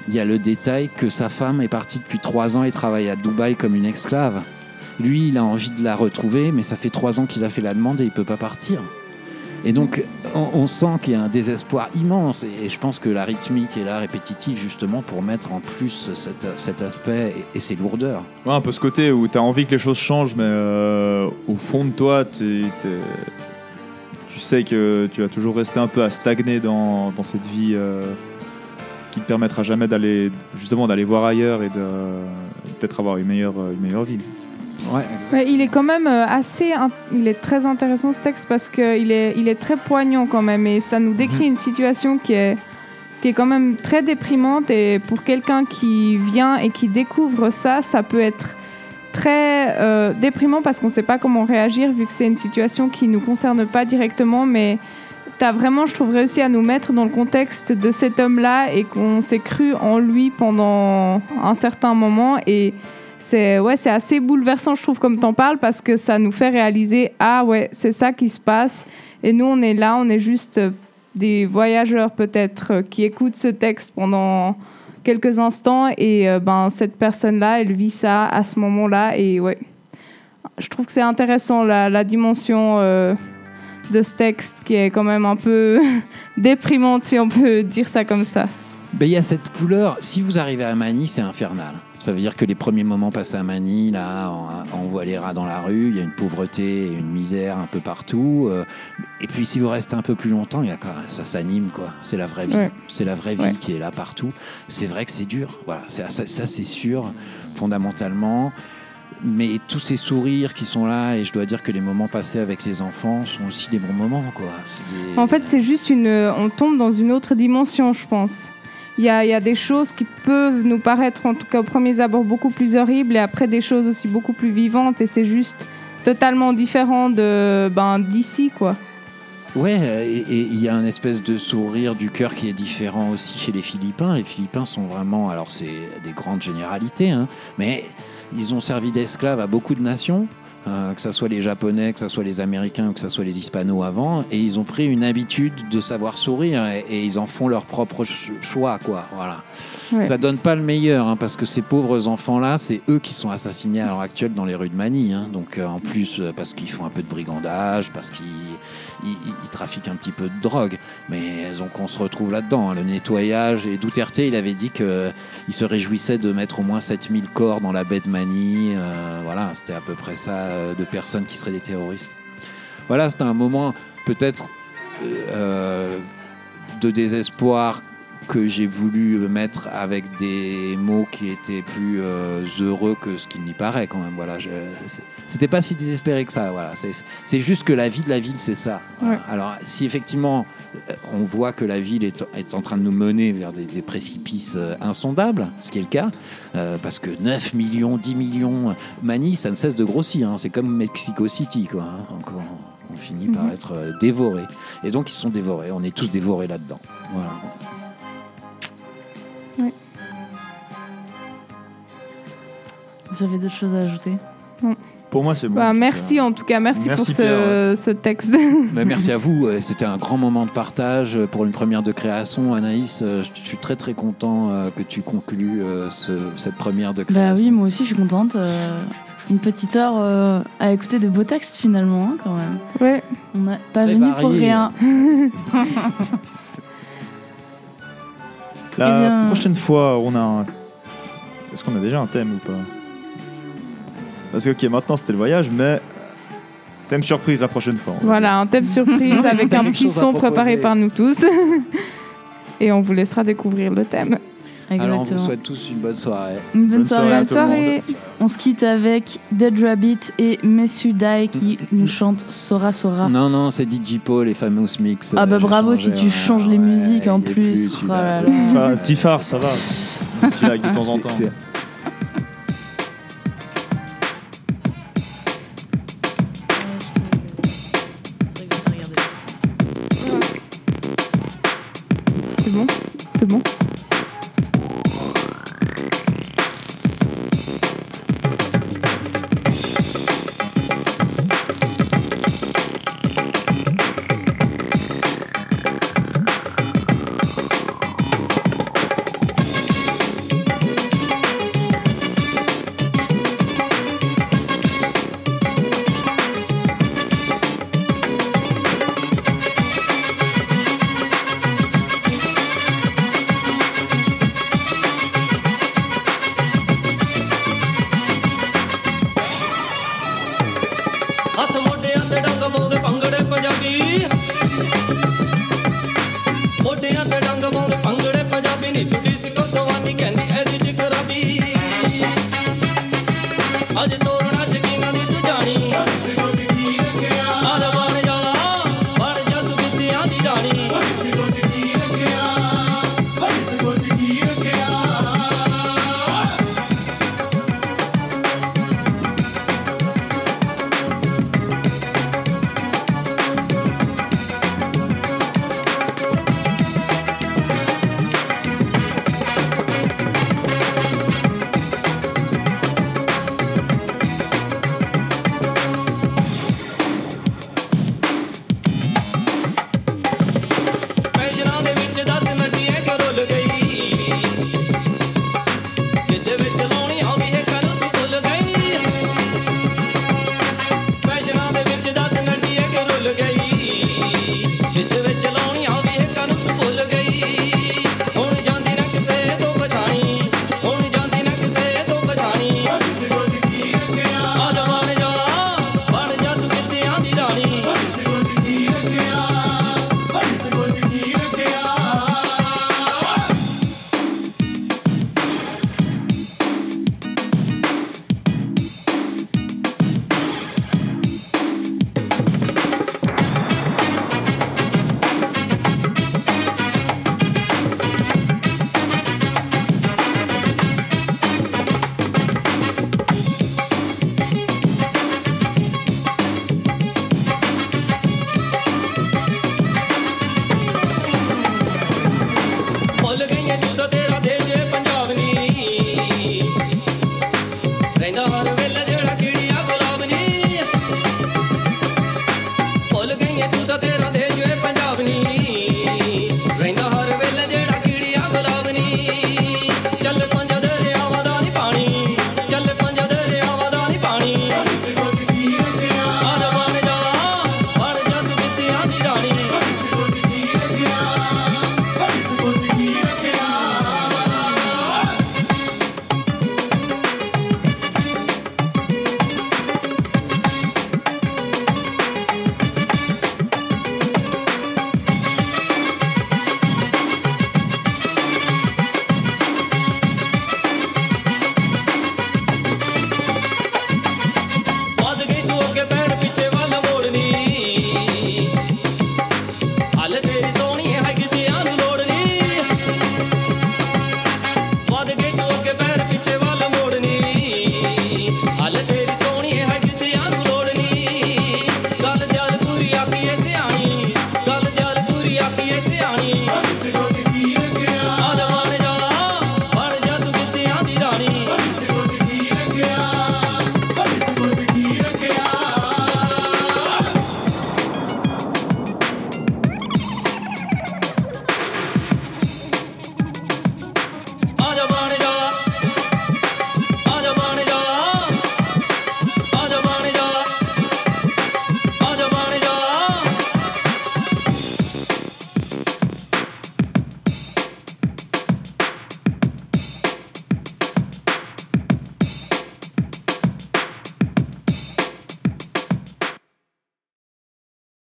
il y a le détail que sa femme est partie depuis trois ans et travaille à Dubaï comme une esclave. Lui, il a envie de la retrouver, mais ça fait trois ans qu'il a fait la demande et il peut pas partir. Et donc, on, sent qu'il y a un désespoir immense. Et, et je pense que la rythmique est là, répétitive, justement, pour mettre en plus cet, aspect et, et ces lourdeurs. Ouais, un peu ce côté où t'as envie que les choses changent, mais euh, au fond de toi, tu sais que tu vas toujours rester un peu à stagner dans, cette vie euh, qui te permettra jamais d'aller justement d'aller voir ailleurs et de peut-être avoir une meilleure, une meilleure vie. Ouais, il est quand même euh, assez. Il est très intéressant ce texte parce qu'il est, il est très poignant quand même et ça nous décrit une situation qui est, qui est quand même très déprimante et pour quelqu'un qui vient et qui découvre ça, ça peut être très euh, déprimant parce qu'on ne sait pas comment réagir vu que c'est une situation qui ne nous concerne pas directement mais tu as vraiment, je trouve, réussi à nous mettre dans le contexte de cet homme-là et qu'on s'est cru en lui pendant un certain moment et c'est ouais, c'est assez bouleversant, je trouve, comme t'en parles, parce que ça nous fait réaliser ah ouais, c'est ça qui se passe. Et nous, on est là, on est juste des voyageurs peut-être qui écoutent ce texte pendant quelques instants et euh, ben cette personne-là, elle vit ça à ce moment-là et ouais, je trouve que c'est intéressant la, dimension euh, de ce texte qui est quand même un peu déprimante si on peut dire ça comme ça. Ben, il y a cette couleur. Si vous arrivez à Manille, c'est infernal. Ça veut dire que les premiers moments passés à Manille, là, on, on voit les rats dans la rue, il y a une pauvreté et une misère un peu partout. euh, Et puis si vous restez un peu plus longtemps, il y a quand- ça s'anime, quoi. C'est la vraie vie. Ouais. C'est la vraie vie Ouais. qui est là partout. C'est vrai que c'est dur. Voilà, ça, ça, c'est sûr, fondamentalement. Mais tous ces sourires qui sont là, et je dois dire que les moments passés avec les enfants sont aussi des bons moments, quoi. C'est des- En fait, c'est juste une. On tombe dans une autre dimension, je pense. Il y a, des choses qui peuvent nous paraître, en tout cas au premier abord, beaucoup plus horribles, et après des choses aussi beaucoup plus vivantes, et c'est juste totalement différent de ben, d'ici, quoi. Ouais, et et il y a un espèce de sourire du cœur qui est différent aussi chez les Philippins. Les Philippins sont vraiment, alors c'est des grandes généralités, hein, mais ils ont servi d'esclaves à beaucoup de nations, euh, que ce soit les Japonais, que ce soit les Américains, ou que ce soit les Hispanos avant, et ils ont pris une habitude de savoir sourire et, et ils en font leur propre ch- choix, quoi. Voilà. Ouais. Ça donne pas le meilleur, hein, parce que ces pauvres enfants-là, c'est eux qui sont assassinés à l'heure actuelle dans les rues de Manille. hein. Donc euh, en plus, euh, parce qu'ils font un peu de brigandage, parce qu'ils ils, trafiquent un petit peu de drogue. Mais donc on se retrouve là-dedans. hein, le nettoyage. Et Duterte, il avait dit qu'il se réjouissait de mettre au moins 7000 corps dans la baie de Manille. Euh, voilà, c'était à peu près ça euh, de personnes qui seraient des terroristes. Voilà, c'était un moment peut-être euh, de désespoir que j'ai voulu mettre avec des mots qui étaient plus euh, heureux que ce qu'il n'y paraît quand même. Voilà, c'était pas si désespéré que ça. Voilà, c'est juste que la vie de la ville, c'est ça. Ouais. Alors, si effectivement euh, on voit que la ville est, est en train de nous mener vers des, des précipices euh, insondables, ce qui est le cas, euh, parce que 9 millions, 10 millions, Manille, ça ne cesse de grossir. hein. C'est comme Mexico City, quoi. hein. Donc, on, on finit par Mhm. être dévorés. Et donc, ils sont dévorés. On est tous dévorés là-dedans. Voilà. Vous avez d'autres choses à ajouter Pour moi, c'est bon. Bah, merci en tout cas, merci, Merci, pour ce, ce texte. Mais merci à vous. Euh, C'était un grand moment de partage euh, pour une première de création. Anaïs, euh, je suis très très content que tu conclues ce- cette première de Bah création. oui, moi aussi je suis contente. une petite heure à écouter des beaux textes finalement, hein, quand même. ouais. On n'a pas Très venu pour rien. La Eh bien- prochaine fois, on a un... Est-ce qu'on a déjà un thème ou pas? Parce que, ok, maintenant c'était le voyage, mais thème surprise la prochaine fois. Voilà, un thème surprise avec un petit son préparé par nous tous. Et on vous laissera découvrir le thème. Alors, on vous Exactement. souhaite tous une bonne soirée. Une bonne, Bonne soirée, soirée à à tout. On se quitte avec Dead Rabbit et Mesudai qui nous chantent Sora Sora. Non, non, c'est DJ Paul et Famous Mix. Ah bah Euh, bravo changé, si tu ouais, changes les ouais, musiques en plus. plus, Oh là celui-là. là. Enfin, un petit phare, ça va. De temps en temps.